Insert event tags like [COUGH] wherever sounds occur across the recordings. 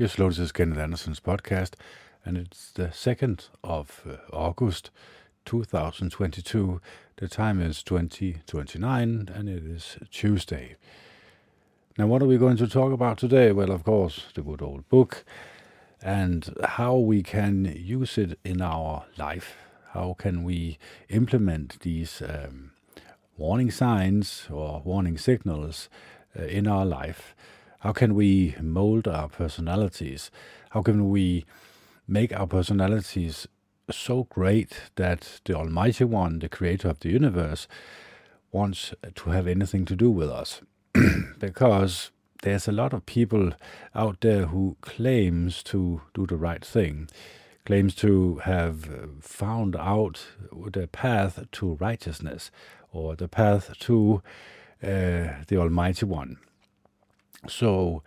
Yes, this is Kenneth Anderson's podcast, and it's the 2nd of uh, August 2022. The time is 2029, and it is Tuesday. Now, what are we going to talk about today? Well, of course, the good old book and how we can use it in our life. How can we implement these um, warning signs or warning signals uh, in our life? How can we mold our personalities? How can we make our personalities so great that the Almighty One, the creator of the universe, wants to have anything to do with us? [CLEARS THROAT] because there's a lot of people out there who claims to do the right thing, claims to have found out the path to righteousness or the path to uh, the Almighty One. So,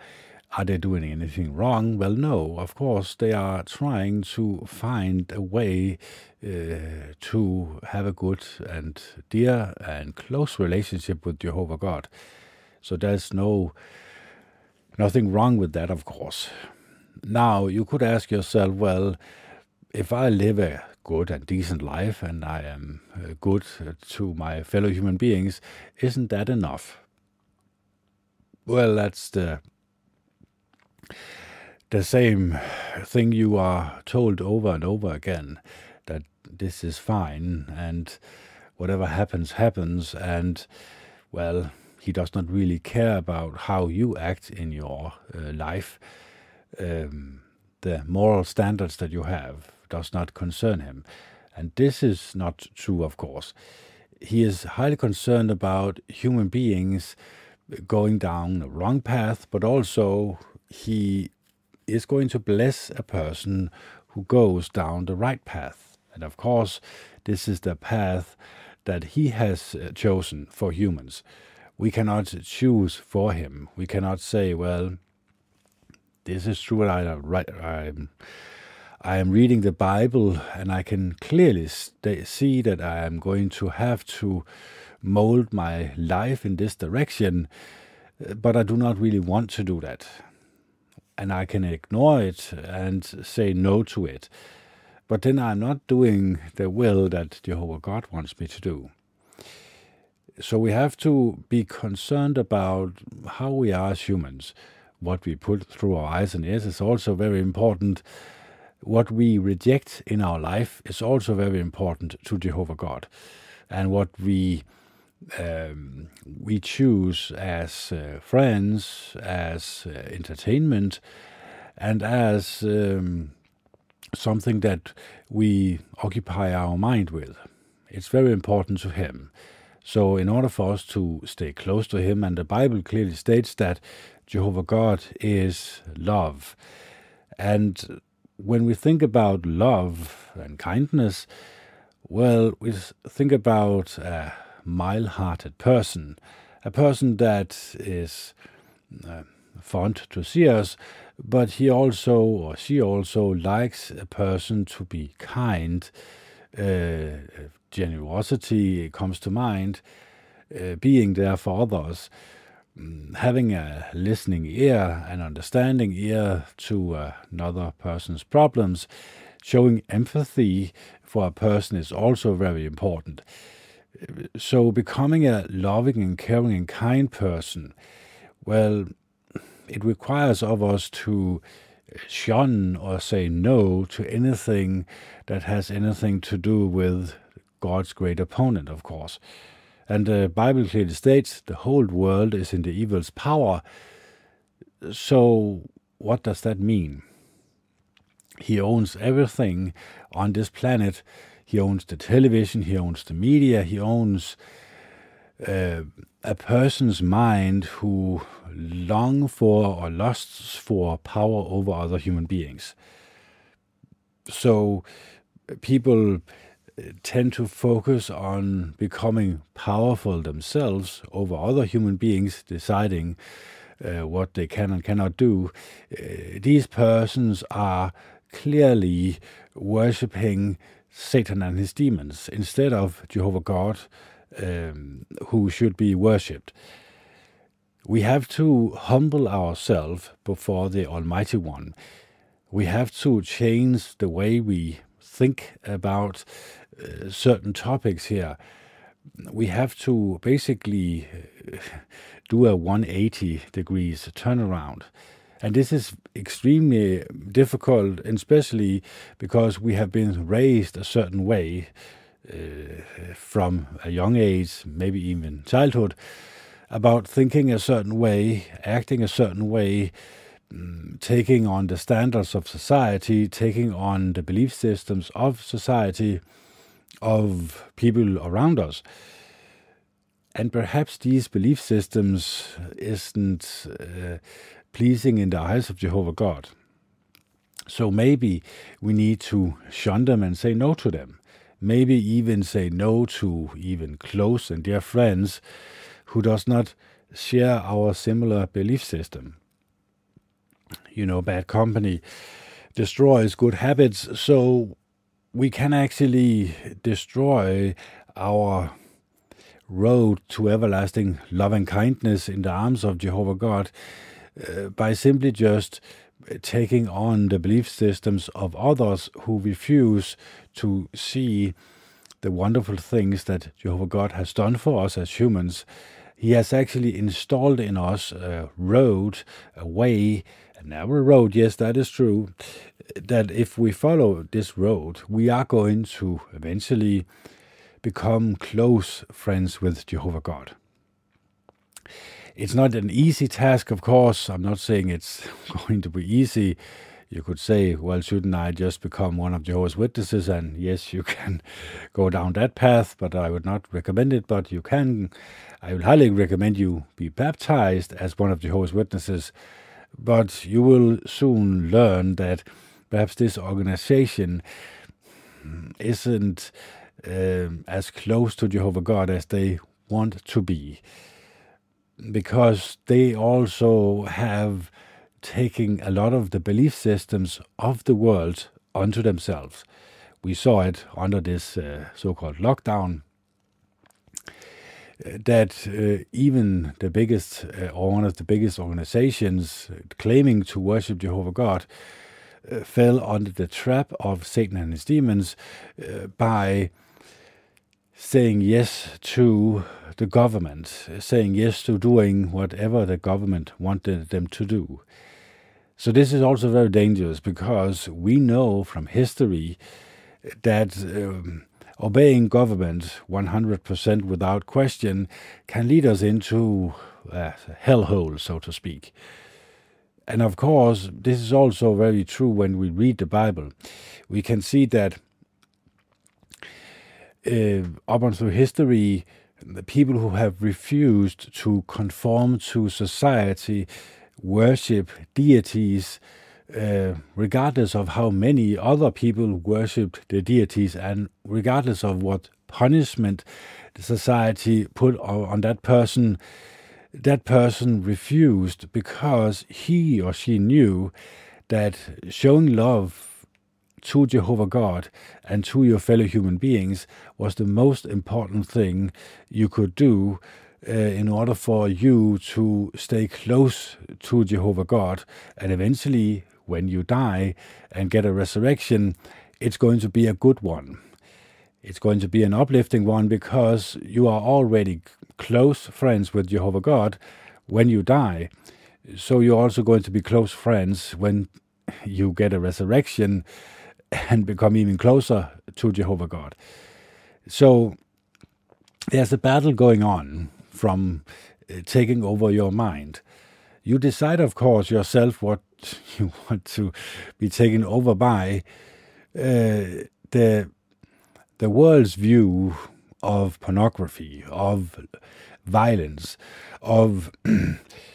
are they doing anything wrong? Well, no. Of course, they are trying to find a way uh, to have a good and dear and close relationship with Jehovah God. So there's no nothing wrong with that, of course. Now you could ask yourself, well, if I live a good and decent life and I am uh, good to my fellow human beings, isn't that enough? Well, that's the the same thing you are told over and over again that this is fine and whatever happens happens and well he does not really care about how you act in your uh, life. Um, the moral standards that you have does not concern him. And this is not true of course. He is highly concerned about human beings going down the wrong path, but also he is going to bless a person who goes down the right path. And of course, this is the path that he has uh, chosen for humans. We cannot choose for him. We cannot say, well, this is true. I, I'm, I am reading the Bible and I can clearly see that I am going to have to mold my life in this direction, but I do not really want to do that. And I can ignore it and say no to it. But then I'm not doing the will that Jehovah God wants me to do. So we have to be concerned about how we are as humans. What we put through our eyes and ears is also very important. What we reject in our life is also very important to Jehovah God. And what we um, we choose as uh, friends, as uh, entertainment, and as um, something that we occupy our mind with. It's very important to Him. So, in order for us to stay close to Him, and the Bible clearly states that Jehovah God is love. And when we think about love and kindness, well, we think about uh, mild hearted person, a person that is uh, fond to see us, but he also or she also likes a person to be kind. Uh, generosity comes to mind, uh, being there for others, um, having a listening ear, an understanding ear to uh, another person's problems, showing empathy for a person is also very important so becoming a loving and caring and kind person, well, it requires of us to shun or say no to anything that has anything to do with God's great opponent, of course. And the Bible clearly states the whole world is in the evil's power. So, what does that mean? He owns everything on this planet he owns the television, he owns the media, he owns uh, a person's mind who long for or lusts for power over other human beings. So people uh, tend to focus on becoming powerful themselves over other human beings, deciding uh, what they can and cannot do. Uh, these persons are clearly worshipping Satan and his demons instead of Jehovah God, um, who should be worshipped. we have to humble ourselves before the Almighty One. We have to change the way we think about uh, certain topics here. We have to basically uh, do a 180 degrees turnaround. And this is extremely difficult, especially because we have been raised a certain way uh, from a young age, maybe even childhood, about thinking a certain way, acting a certain way, um, taking on the standards of society, taking on the belief systems of society, of people around us. And perhaps these belief systems isn't uh, pleasing in the eyes of Jehovah God. So maybe we need to shun them and say no to them. Maybe even say no to even close and dear friends who does not share our similar belief system. You know, bad company destroys good habits, so we can actually destroy our road to everlasting love and kindness in the arms of Jehovah God uh, by simply just taking on the belief systems of others who refuse to see the wonderful things that Jehovah God has done for us as humans he has actually installed in us a road, a way, a narrow road, yes, that is true, that if we follow this road, we are going to eventually become close friends with Jehovah God. It's not an easy task, of course. I'm not saying it's [LAUGHS] going to be easy you could say, well, shouldn't I just become one of Jehovah's Witnesses? And yes, you [LAUGHS] can go down that path, but I would not recommend it. But you can, I would highly recommend you be baptized as one of Jehovah's Witnesses. But you will soon learn that perhaps this organization isn't um, as close to Jehovah God as they want to be. Because they also have taking a lot of the belief systems of the world onto themselves. We saw it under this uh, so called lockdown. Uh, that uh, even the biggest uh, or one of the biggest organizations claiming to worship Jehovah God uh, fell under the trap of Satan and his demons uh, by saying yes to the government, saying yes to doing whatever the government wanted them to do. So this is also very dangerous because we know from history that um, obeying government 100% without question can lead us into a hellhole, so to speak. And of course, this is also very true when we read the Bible. We can see that uh, up until history, the people who have refused to conform to society worship deities, uh, regardless of how many other people worshipped the deities, and regardless of what punishment the society put on that person, that person refused because he or she knew that showing love to Jehovah God and to your fellow human beings was the most important thing you could do uh, in order for you to stay close to Jehovah God. And eventually, when you die and get a resurrection, it's going to be a good one. It's going to be an uplifting one because you are already close friends with Jehovah God when you die. So you're also going to be close friends when you get a resurrection [LAUGHS] and become even closer to Jehovah God. So there's a battle going on from uh, taking over your mind. You decide, of course, yourself what [LAUGHS] you want to be taken over by. Uh, the the world's view of pornography, of violence, of [CLEARS THROAT]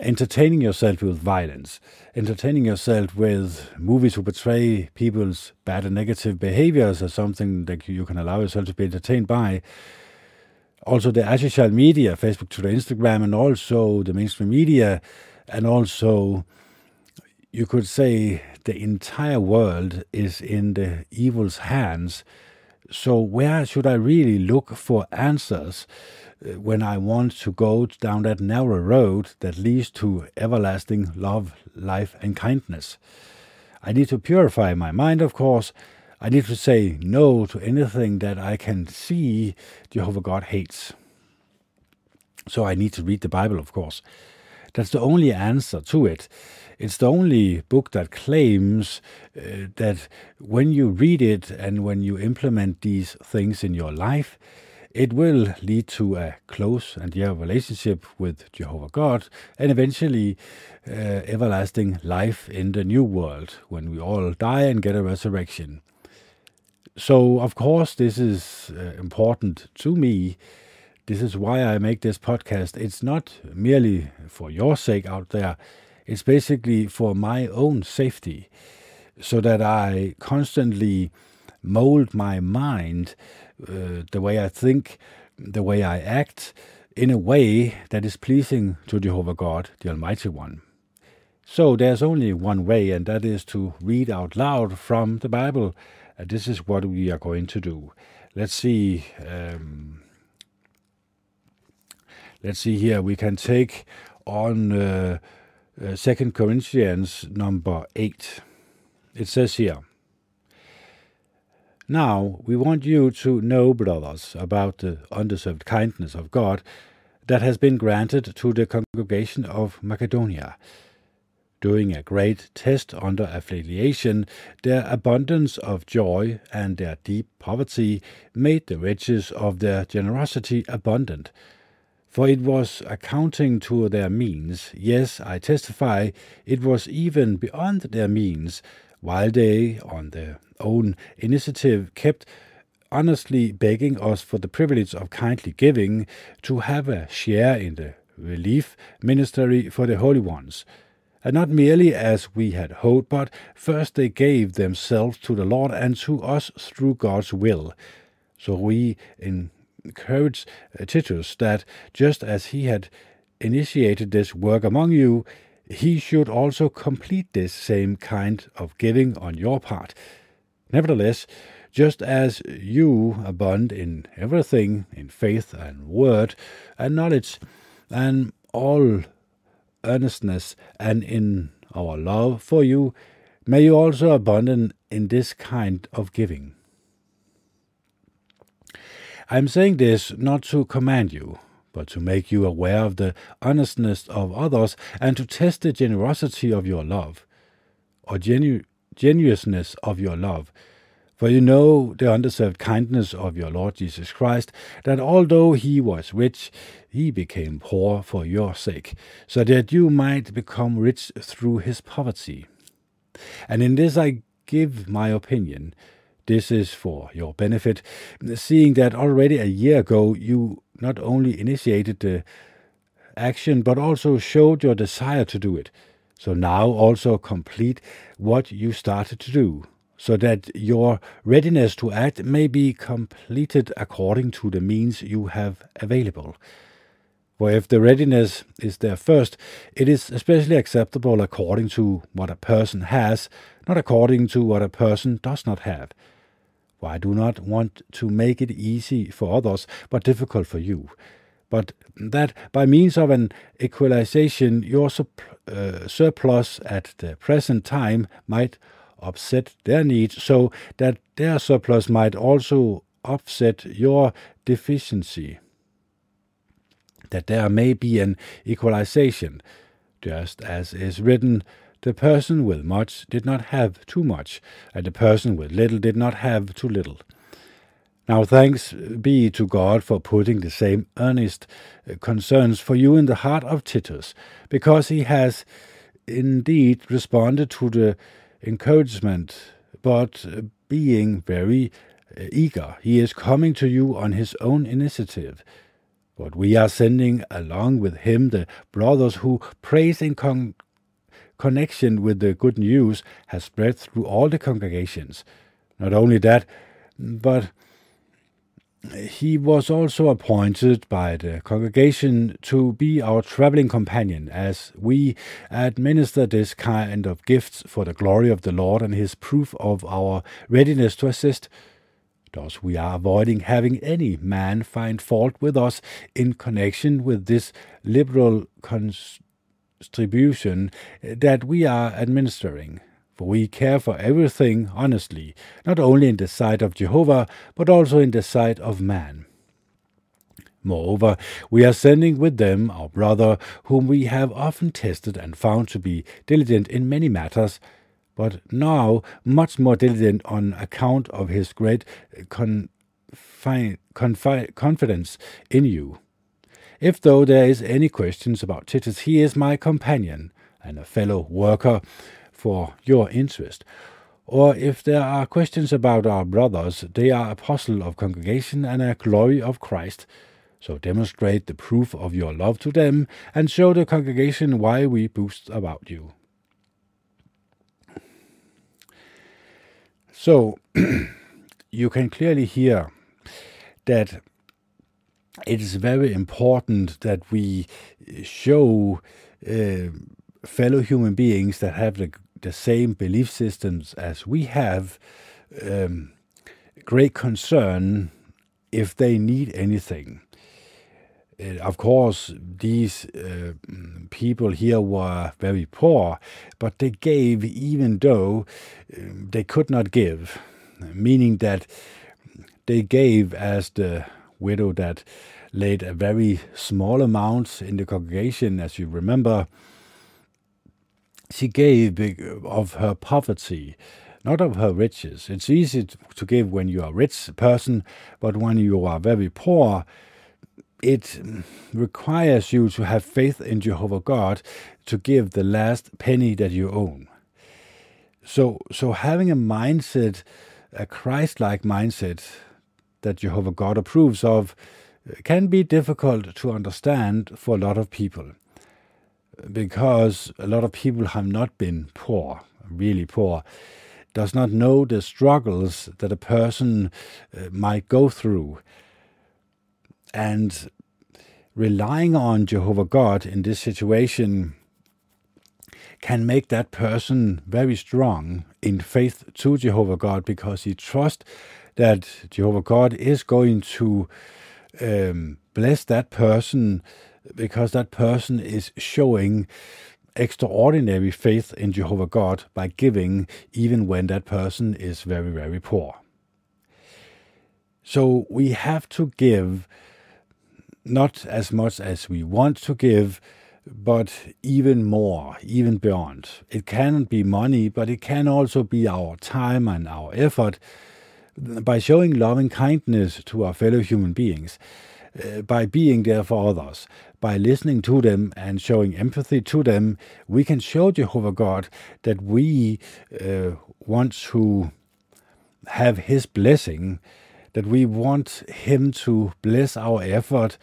entertaining yourself with violence, entertaining yourself with movies who portray people's bad and negative behaviors as something that you can allow yourself to be entertained by, also the social media, Facebook, Twitter, Instagram, and also the mainstream media, and also you could say the entire world is in the evil's hands. So, where should I really look for answers when I want to go down that narrow road that leads to everlasting love, life, and kindness? I need to purify my mind, of course. I need to say no to anything that I can see Jehovah God hates. So I need to read the Bible, of course. That's the only answer to it. It's the only book that claims uh, that when you read it and when you implement these things in your life, it will lead to a close and dear relationship with Jehovah God and eventually uh, everlasting life in the new world when we all die and get a resurrection. So, of course, this is uh, important to me this is why I make this podcast. It's not merely for your sake out there, it's basically for my own safety, so that I constantly mold my mind, uh, the way I think, the way I act, in a way that is pleasing to Jehovah God, the Almighty One. So there's only one way, and that is to read out loud from the Bible. And this is what we are going to do. Let's see. Um, let's see here, we can take on uh, uh, Second Corinthians number 8. It says here, Now we want you to know, brothers, about the undeserved kindness of God that has been granted to the congregation of Macedonia. During a great test under affiliation, their abundance of joy and their deep poverty made the riches of their generosity abundant for it was accounting to their means. Yes, I testify, it was even beyond their means, while they, on their own initiative, kept honestly begging us for the privilege of kindly giving to have a share in the relief ministry for the holy ones. And not merely as we had hoped, but first they gave themselves to the Lord and to us through God's will. So we, encourage uh, Titus that just as he had initiated this work among you, he should also complete this same kind of giving on your part. Nevertheless, just as you abound in everything, in faith and word and knowledge, and all earnestness, and in our love for you, may you also abound in this kind of giving. I am saying this not to command you, but to make you aware of the honestness of others and to test the generosity of your love, or genu- genuineness of your love. For you know the undeserved kindness of your Lord Jesus Christ, that although he was rich, he became poor for your sake, so that you might become rich through his poverty. And in this I give my opinion this is for your benefit, seeing that already a year ago you not only initiated the action but also showed your desire to do it. So now also complete what you started to do, so that your readiness to act may be completed according to the means you have available. For if the readiness is there first, it is especially acceptable according to what a person has, not according to what a person does not have. For I do not want to make it easy for others, but difficult for you. But that by means of an equalization, your uh, surplus at the present time might offset their needs, so that their surplus might also offset your deficiency. That there may be an equalization, just as is written, the person with much did not have too much, and the person with little did not have too little. Now thanks be to God for putting the same earnest uh, concerns for you in the heart of Titus, because he has indeed responded to the encouragement, but uh, being very uh, eager, he is coming to you on his own initiative. But we are sending along with him the brothers who praise and con- connection with the good news has spread through all the congregations. Not only that, but he was also appointed by the congregation to be our traveling companion as we administer this kind of gifts for the glory of the Lord and his proof of our readiness to assist. Thus, we are avoiding having any man find fault with us in connection with this liberal distribution that we are administering. For we care for everything honestly, not only in the sight of Jehovah, but also in the sight of man. Moreover, we are sending with them our brother, whom we have often tested and found to be diligent in many matters, but now much more diligent on account of his great confi- confi- confidence in you. If though there is any questions about Titus, he is my companion and a fellow worker for your interest. Or if there are questions about our brothers, they are apostle of congregation and a glory of Christ. So demonstrate the proof of your love to them and show the congregation why we boast about you. So [CLEARS THROAT] you can clearly hear that it is very important that we show uh, fellow human beings that have the, the same belief systems as we have um, great concern if they need anything. Uh, of course, these uh, people here were very poor, but they gave even though um, they could not give, meaning that they gave as the widow that laid a very small amount in the congregation, as you remember. She gave of her poverty, not of her riches. It's easy to give when you are a rich person, but when you are very poor, it requires you to have faith in Jehovah God to give the last penny that you own. So, so having a mindset, a Christ-like mindset that Jehovah God approves of, can be difficult to understand for a lot of people, because a lot of people have not been poor, really poor, does not know the struggles that a person uh, might go through. And relying on Jehovah God in this situation can make that person very strong in faith to Jehovah God because he trusts that Jehovah God is going to um, bless that person because that person is showing extraordinary faith in Jehovah God by giving, even when that person is very, very poor. So we have to give not as much as we want to give, but even more, even beyond. It cannot be money, but it can also be our time and our effort by showing loving kindness to our fellow human beings. Uh, by being there for others, by listening to them and showing empathy to them, we can show Jehovah God that we uh, want to have His blessing that we want Him to bless our effort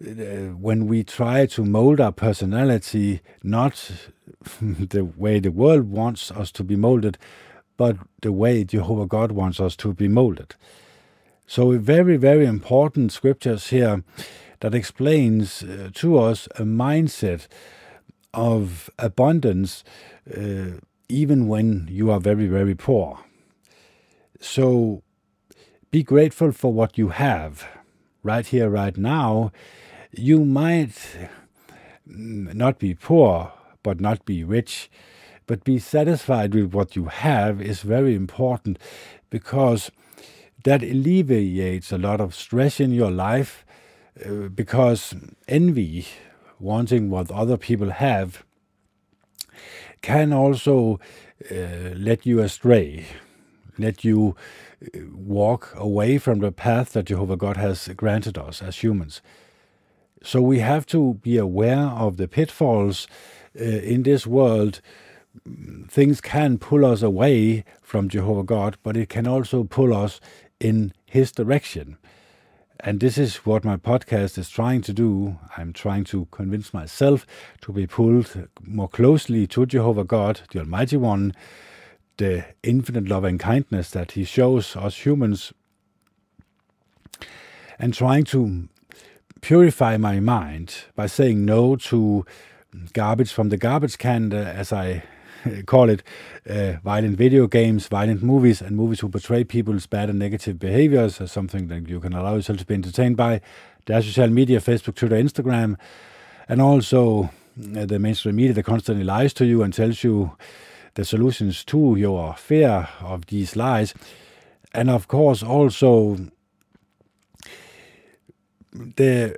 uh, when we try to mold our personality, not [LAUGHS] the way the world wants us to be molded, but the way Jehovah God wants us to be molded. So, very, very important scriptures here that explains uh, to us a mindset of abundance, uh, even when you are very, very poor. So, be grateful for what you have right here, right now. You might not be poor, but not be rich, but be satisfied with what you have is very important because that alleviates a lot of stress in your life uh, because envy, wanting what other people have, can also uh, let you astray, let you walk away from the path that Jehovah God has granted us as humans. So we have to be aware of the pitfalls uh, in this world. Things can pull us away from Jehovah God, but it can also pull us in His direction. And this is what my podcast is trying to do. I'm trying to convince myself to be pulled more closely to Jehovah God, the Almighty One, the infinite love and kindness that He shows us humans, and trying to purify my mind by saying no to garbage from the garbage can, uh, as I [LAUGHS] call it uh, violent video games, violent movies, and movies who portray people's bad and negative behaviors as something that you can allow yourself to be entertained by. There's social media, Facebook, Twitter, Instagram, and also uh, the mainstream media that constantly lies to you and tells you the solutions to your fear of these lies. And of course, also the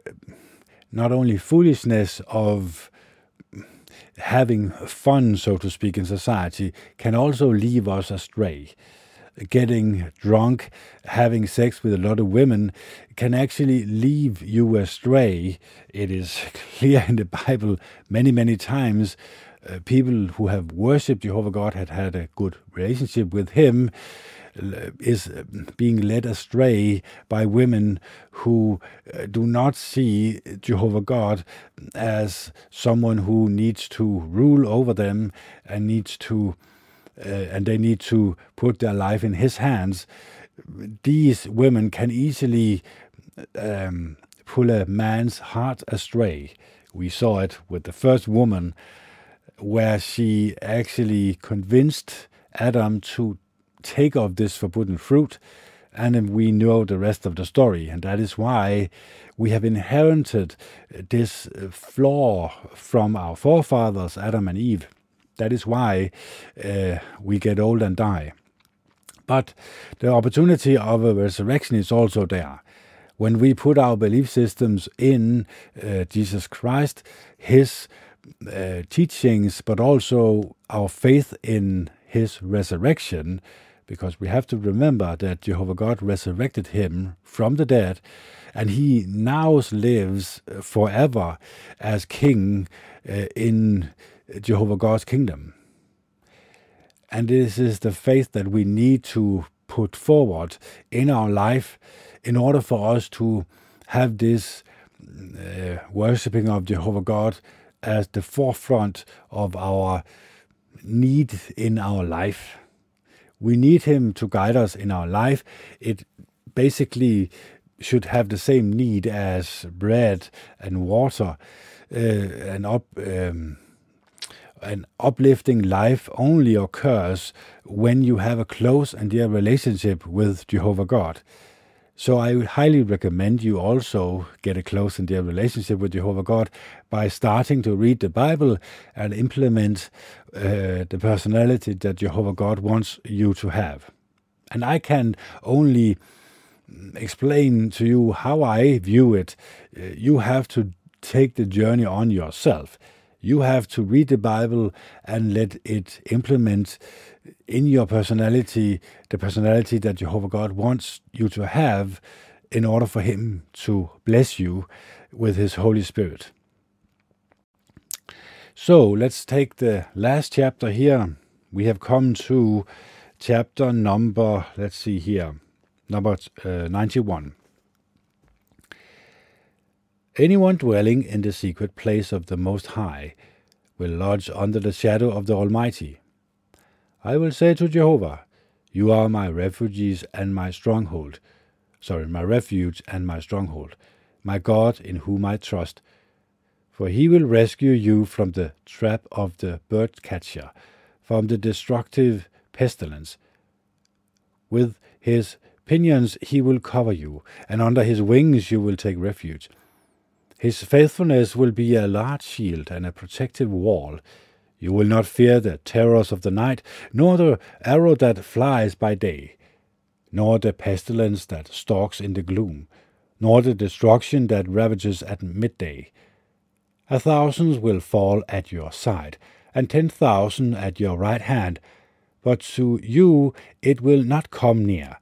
not only foolishness of having fun, so to speak, in society can also leave us astray. Getting drunk, having sex with a lot of women can actually leave you astray. It is [LAUGHS] clear in the Bible many, many times. Uh, people who have worshipped Jehovah God had had a good relationship with Him, is being led astray by women who uh, do not see Jehovah God as someone who needs to rule over them and needs to uh, and they need to put their life in his hands. These women can easily um, pull a man's heart astray. We saw it with the first woman where she actually convinced Adam to take of this forbidden fruit, and we know the rest of the story. And that is why we have inherited this flaw from our forefathers, Adam and Eve. That is why uh, we get old and die. But the opportunity of a resurrection is also there. When we put our belief systems in uh, Jesus Christ, His uh, teachings, but also our faith in His resurrection, because we have to remember that Jehovah God resurrected him from the dead, and he now lives forever as king uh, in Jehovah God's kingdom. And this is the faith that we need to put forward in our life in order for us to have this uh, worshipping of Jehovah God as the forefront of our need in our life. We need Him to guide us in our life. It basically should have the same need as bread and water. Uh, an, up, um, an uplifting life only occurs when you have a close and dear relationship with Jehovah God. So I would highly recommend you also get a close and dear relationship with Jehovah God by starting to read the Bible and implement uh, the personality that Jehovah God wants you to have. And I can only explain to you how I view it. Uh, you have to take the journey on yourself. You have to read the Bible and let it implement in your personality the personality that Jehovah God wants you to have in order for Him to bless you with His Holy Spirit. So let's take the last chapter here. We have come to chapter number, let's see here, number uh, 91. Anyone dwelling in the secret place of the Most High will lodge under the shadow of the Almighty. I will say to Jehovah, You are my refuge and my stronghold. Sorry, my refuge and my stronghold, my God in whom I trust. For he will rescue you from the trap of the bird catcher, from the destructive pestilence. With his pinions he will cover you, and under his wings you will take refuge. His faithfulness will be a large shield and a protective wall. You will not fear the terrors of the night, nor the arrow that flies by day, nor the pestilence that stalks in the gloom, nor the destruction that ravages at midday. A thousand will fall at your side, and ten thousand at your right hand, but to you it will not come near.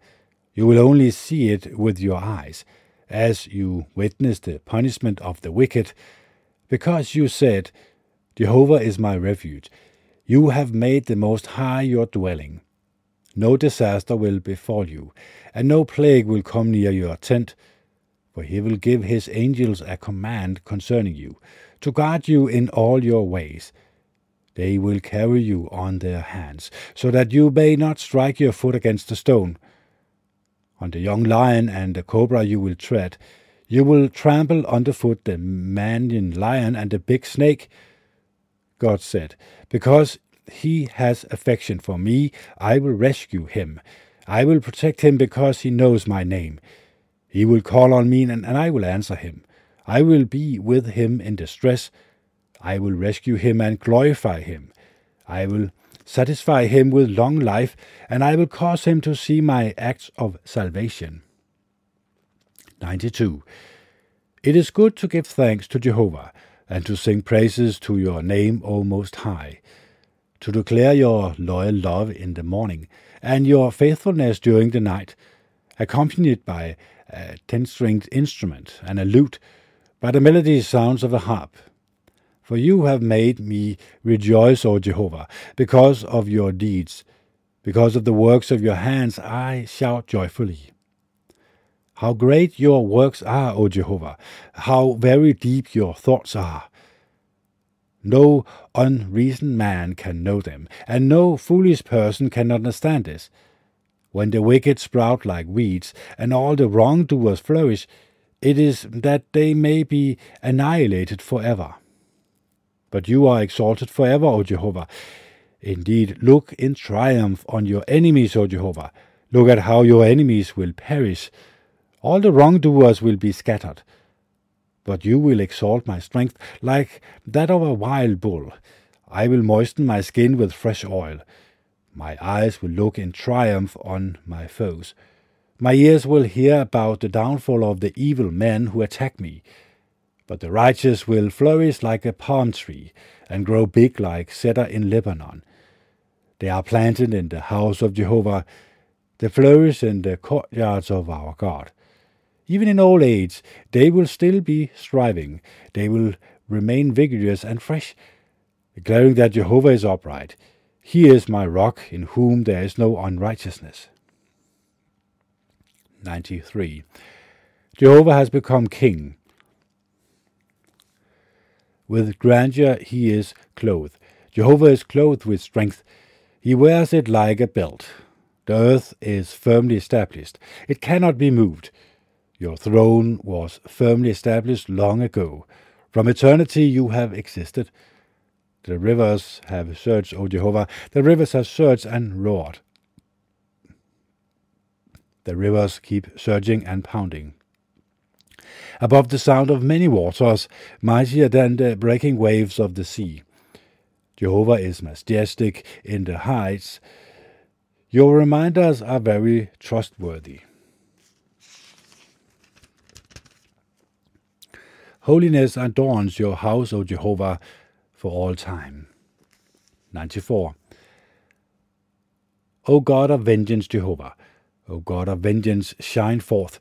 You will only see it with your eyes as you witness the punishment of the wicked, because you said, Jehovah is my refuge. You have made the Most High your dwelling. No disaster will befall you, and no plague will come near your tent, for he will give his angels a command concerning you, to guard you in all your ways. They will carry you on their hands, so that you may not strike your foot against a stone. On the young lion and the cobra you will tread. You will trample underfoot the mannion lion and the big snake. God said, Because he has affection for me, I will rescue him. I will protect him because he knows my name. He will call on me, and, and I will answer him. I will be with him in distress. I will rescue him and glorify him. I will satisfy him with long life, and I will cause him to see my acts of salvation. 92. It is good to give thanks to Jehovah, and to sing praises to your name, O Most High, to declare your loyal love in the morning, and your faithfulness during the night, accompanied by a ten-stringed instrument and a lute, by the melody sounds of a harp, for you have made me rejoice, O Jehovah, because of your deeds. Because of the works of your hands, I shout joyfully. How great your works are, O Jehovah! How very deep your thoughts are! No unreasoned man can know them, and no foolish person can understand this. When the wicked sprout like weeds, and all the wrongdoers flourish, it is that they may be annihilated forever but you are exalted forever, O Jehovah. Indeed, look in triumph on your enemies, O Jehovah. Look at how your enemies will perish. All the wrongdoers will be scattered. But you will exalt my strength like that of a wild bull. I will moisten my skin with fresh oil. My eyes will look in triumph on my foes. My ears will hear about the downfall of the evil men who attack me. But the righteous will flourish like a palm tree, and grow big like cedar in Lebanon. They are planted in the house of Jehovah, they flourish in the courtyards of our God. Even in old age, they will still be striving, they will remain vigorous and fresh, declaring that Jehovah is upright. He is my rock, in whom there is no unrighteousness. 93. Jehovah has become king. With grandeur he is clothed. Jehovah is clothed with strength. He wears it like a belt. The earth is firmly established. It cannot be moved. Your throne was firmly established long ago. From eternity you have existed. The rivers have searched, O Jehovah. The rivers have searched and roared. The rivers keep surging and pounding above the sound of many waters, mightier than the breaking waves of the sea. Jehovah is majestic in the heights. Your reminders are very trustworthy. Holiness adorns your house, O Jehovah, for all time. 94. O God of vengeance, Jehovah, O God of vengeance, shine forth.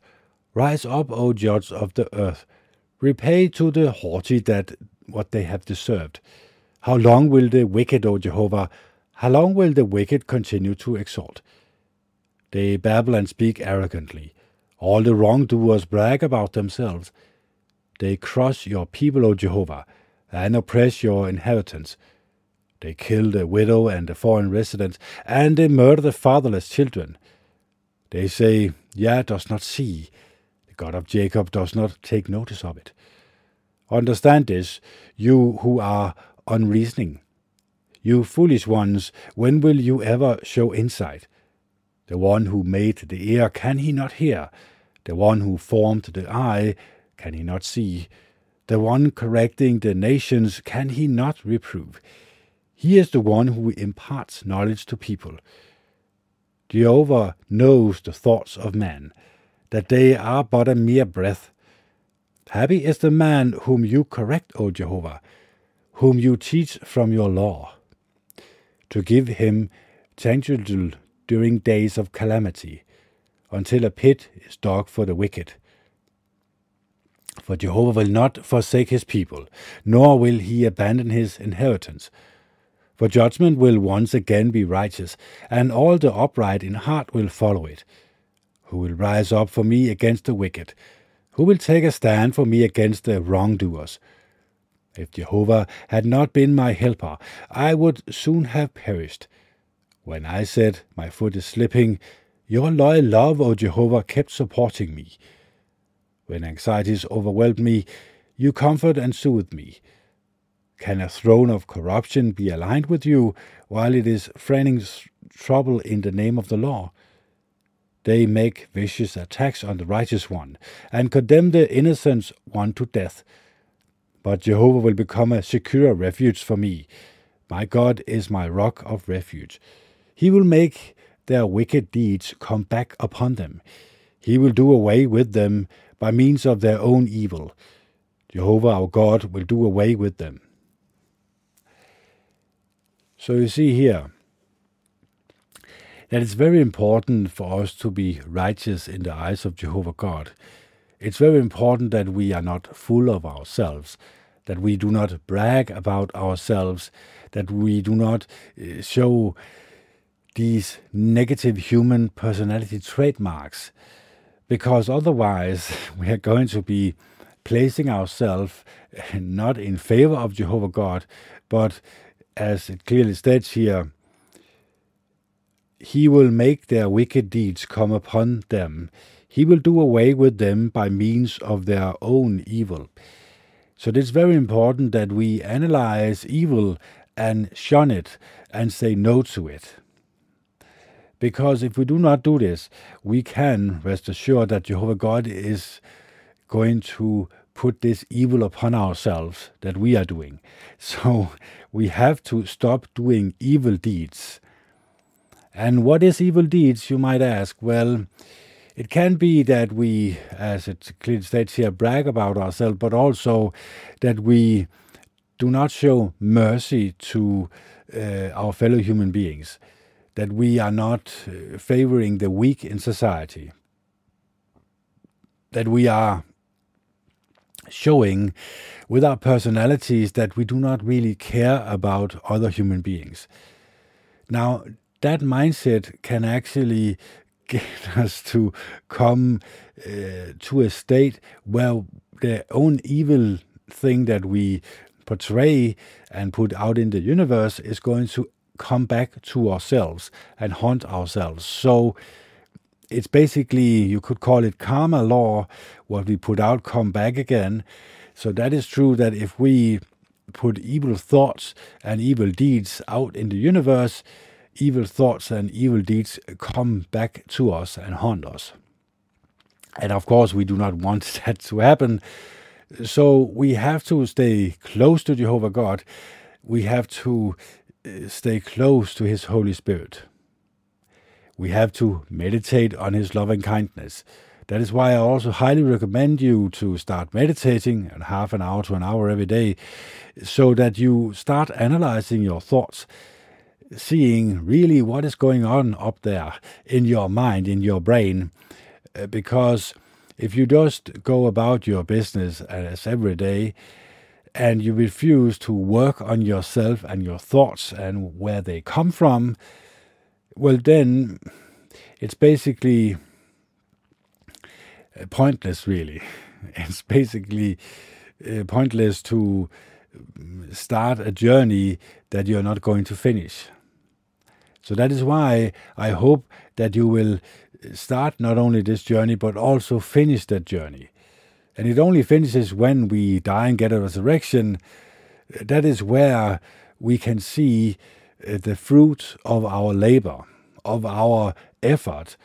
Rise up, O judge of the earth. Repay to the haughty that what they have deserved. How long will the wicked, O Jehovah, how long will the wicked continue to exalt? They babble and speak arrogantly. All the wrongdoers brag about themselves. They crush your people, O Jehovah, and oppress your inheritance. They kill the widow and the foreign resident, and they murder the fatherless children. They say, Yah does not see, The God of Jacob does not take notice of it. Understand this, you who are unreasoning. You foolish ones, when will you ever show insight? The one who made the ear, can he not hear? The one who formed the eye, can he not see? The one correcting the nations, can he not reprove? He is the one who imparts knowledge to people. Jehovah knows the thoughts of man that they are but a mere breath. Happy is the man whom you correct, O Jehovah, whom you teach from your law, to give him sanctuary during days of calamity, until a pit is dug for the wicked. For Jehovah will not forsake his people, nor will he abandon his inheritance. For judgment will once again be righteous, and all the upright in heart will follow it who will rise up for me against the wicked, who will take a stand for me against the wrongdoers. If Jehovah had not been my helper, I would soon have perished. When I said, My foot is slipping, your loyal love, O Jehovah, kept supporting me. When anxieties overwhelm me, you comfort and soothe me. Can a throne of corruption be aligned with you while it is framing trouble in the name of the law? They make vicious attacks on the righteous one and condemn the innocent one to death. But Jehovah will become a secure refuge for me. My God is my rock of refuge. He will make their wicked deeds come back upon them. He will do away with them by means of their own evil. Jehovah our God will do away with them. So you see here, that it's very important for us to be righteous in the eyes of Jehovah God. It's very important that we are not full of ourselves, that we do not brag about ourselves, that we do not uh, show these negative human personality trademarks, because otherwise [LAUGHS] we are going to be placing ourselves [LAUGHS] not in favor of Jehovah God, but as it clearly states here, he will make their wicked deeds come upon them. He will do away with them by means of their own evil. So it's very important that we analyze evil and shun it and say no to it. Because if we do not do this, we can rest assured that Jehovah God is going to put this evil upon ourselves that we are doing. [LAUGHS] So we have to stop doing evil deeds and what is evil deeds, you might ask? Well, it can be that we, as it clearly states here, brag about ourselves, but also that we do not show mercy to uh, our fellow human beings, that we are not uh, favoring the weak in society, that we are showing with our personalities that we do not really care about other human beings. Now, that mindset can actually [LAUGHS] get us to come uh, to a state where the own evil thing that we portray and put out in the universe is going to come back to ourselves and haunt ourselves. So it's basically, you could call it karma law. What we put out come back again. So that is true that if we put evil thoughts and evil deeds out in the universe, evil thoughts and evil deeds come back to us and haunt us. And of course, we do not [LAUGHS] want that to happen. So we have to stay close to Jehovah God. We have to stay close to His Holy Spirit. We have to meditate on His loving kindness. That is why I also highly recommend you to start meditating at half an hour to an hour every day so that you start analyzing your thoughts seeing really what is going on up there in your mind, in your brain. Uh, because if you just go about your business as every day and you refuse to work on yourself and your thoughts and where they come from, well, then it's basically uh, pointless, really. [LAUGHS] It's basically uh, pointless to mm, start a journey that you're not going to finish. So that is why I hope that you will start not only this journey, but also finish that journey. And it only finishes when we die and get a resurrection. That is where we can see uh, the fruit of our labor, of our effort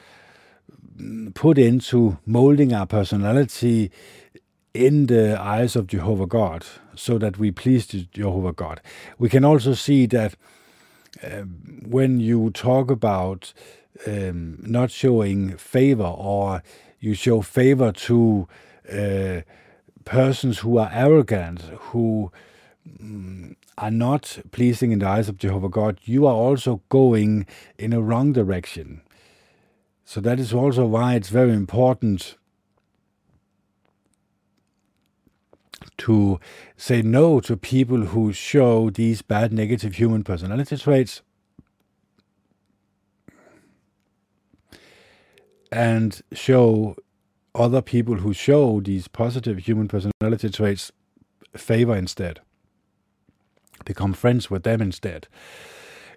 put into molding our personality in the eyes of Jehovah God, so that we please Jehovah God. We can also see that um, when you talk about um, not showing favor or you show favor to uh, persons who are arrogant, who um, are not pleasing in the eyes of Jehovah God, you are also going in a wrong direction. So that is also why it's very important to say no to people who show these bad negative human personality traits and show other people who show these positive human personality traits favor instead. Become friends with them instead.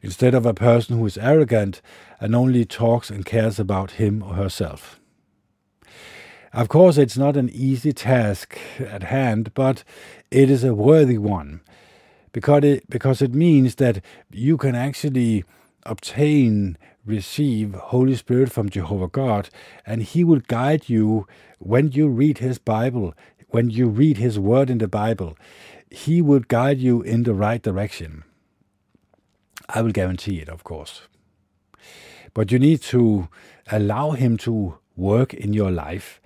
Instead of a person who is arrogant and only talks and cares about him or herself. Of course, it's not an easy task at hand, but it is a worthy one, because it, because it means that you can actually obtain, receive Holy Spirit from Jehovah God, and He will guide you when you read His Bible, when you read His Word in the Bible. He will guide you in the right direction. I will guarantee it, of course. But you need to allow Him to work in your life,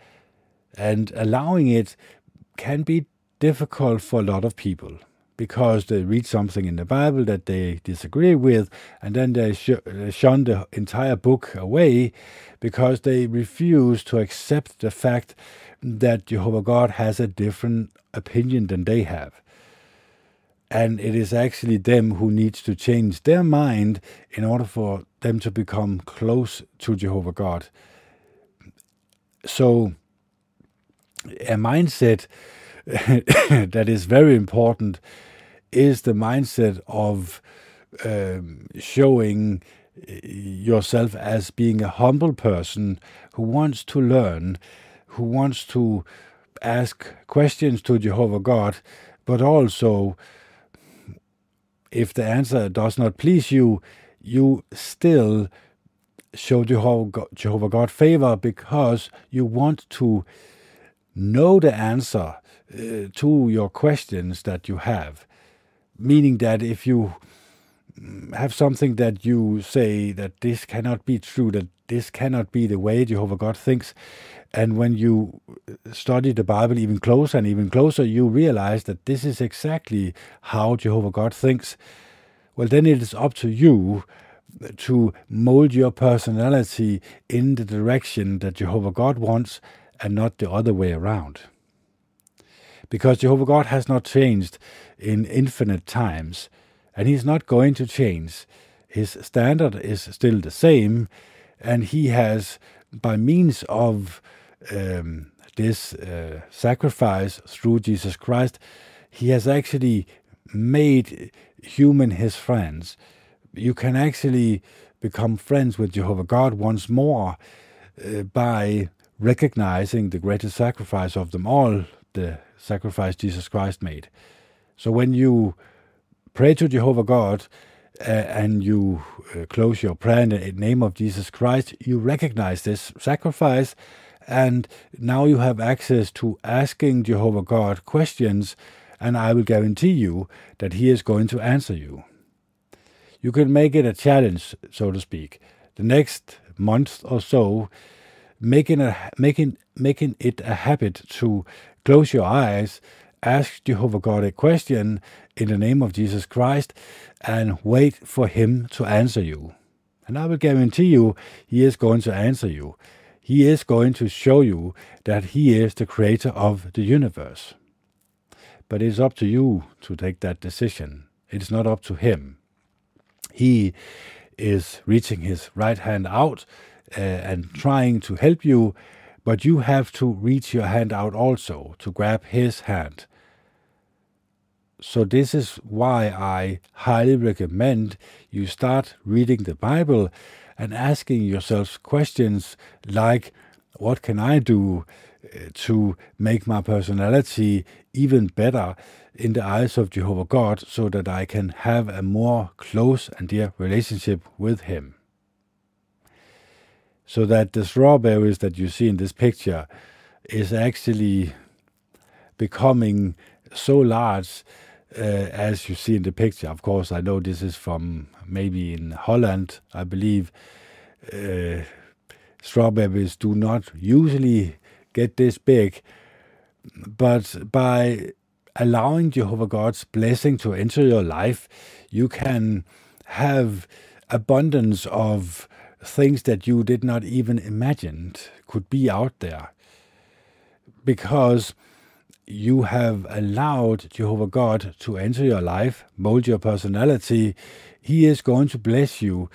and allowing it can be difficult for a lot of people because they read something in the Bible that they disagree with, and then they sh- uh, shun the entire book away because they refuse to accept the fact that Jehovah God has a different opinion than they have. And it is actually them who needs to change their mind in order for them to become close to Jehovah God. So, a mindset [LAUGHS] that is very important is the mindset of um, showing yourself as being a humble person who wants to learn, who wants to ask questions to Jehovah God, but also, if the answer does not please you, you still show Jehovah God, favor because you want to know the answer Uh, to your questions that you have meaning that if you have something that you say that this cannot be true, that this cannot be the way Jehovah God thinks, and when you study the Bible even closer and even closer, you realize that this is exactly how Jehovah God thinks. Well, then it is up to you to mold your personality in the direction that Jehovah God wants and not the other way around because Jehovah God has not changed in infinite times, and He's not going to change. His standard is still the same, and He has, by means of um, this uh, sacrifice through Jesus Christ, He has actually made human His friends. You can actually become friends with Jehovah God once more uh, by recognizing the greatest sacrifice of them all, the sacrifice Jesus Christ made. So when you pray to Jehovah God uh, and you uh, close your prayer in the name of Jesus Christ, you recognize this sacrifice, and now you have access to asking Jehovah God questions, and I will guarantee you that He is going to answer you. You can make it a challenge, so to speak. The next month or so, making a making making it a habit to Close your eyes, ask Jehovah God a question in the name of Jesus Christ, and wait for Him to answer you. And I will guarantee you, He is going to answer you. He is going to show you that He is the creator of the universe. But it's up to you to take that decision. It's not up to Him. He is reaching His right hand out uh, and trying to help you but you have to reach your hand out also to grab his hand. So, this is why I highly recommend you start reading the Bible and asking yourself questions like, What can I do uh, to make my personality even better in the eyes of Jehovah God so that I can have a more close and dear relationship with Him? So that the strawberries that you see in this picture is actually becoming so large uh, as you see in the picture. Of course, I know this is from maybe in Holland, I believe. Uh, strawberries do not usually get this big, but by allowing Jehovah God's blessing to enter your life, you can have abundance of things that you did not even imagine could be out there. Because you have allowed Jehovah God to enter your life, mold your personality, He is going to bless you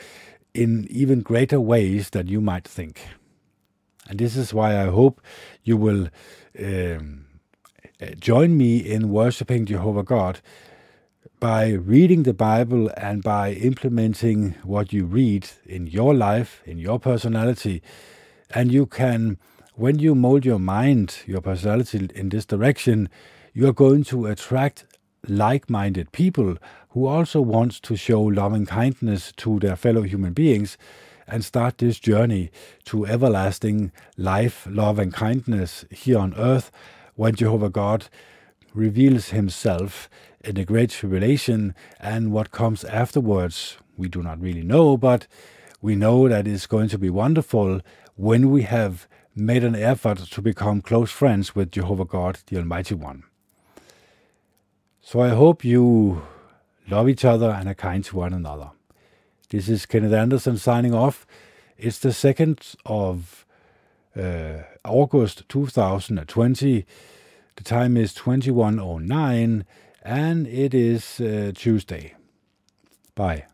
in even greater ways than you might think. And this is why I hope you will um, join me in worshiping Jehovah God by reading the Bible and by implementing what you read in your life, in your personality, and you can, when you mold your mind, your personality in this direction, you are going to attract like minded people who also want to show loving kindness to their fellow human beings and start this journey to everlasting life, love, and kindness here on earth when Jehovah God reveals himself in the Great Tribulation and what comes afterwards. We do not really know, but we know that it's going to be wonderful when we have made an effort to become close friends with Jehovah God, the Almighty One. So I hope you love each other and are kind to one another. This is Kenneth Anderson signing off. It's the 2nd of uh, August 2020. The time is 2109 and it is uh, Tuesday. Bye.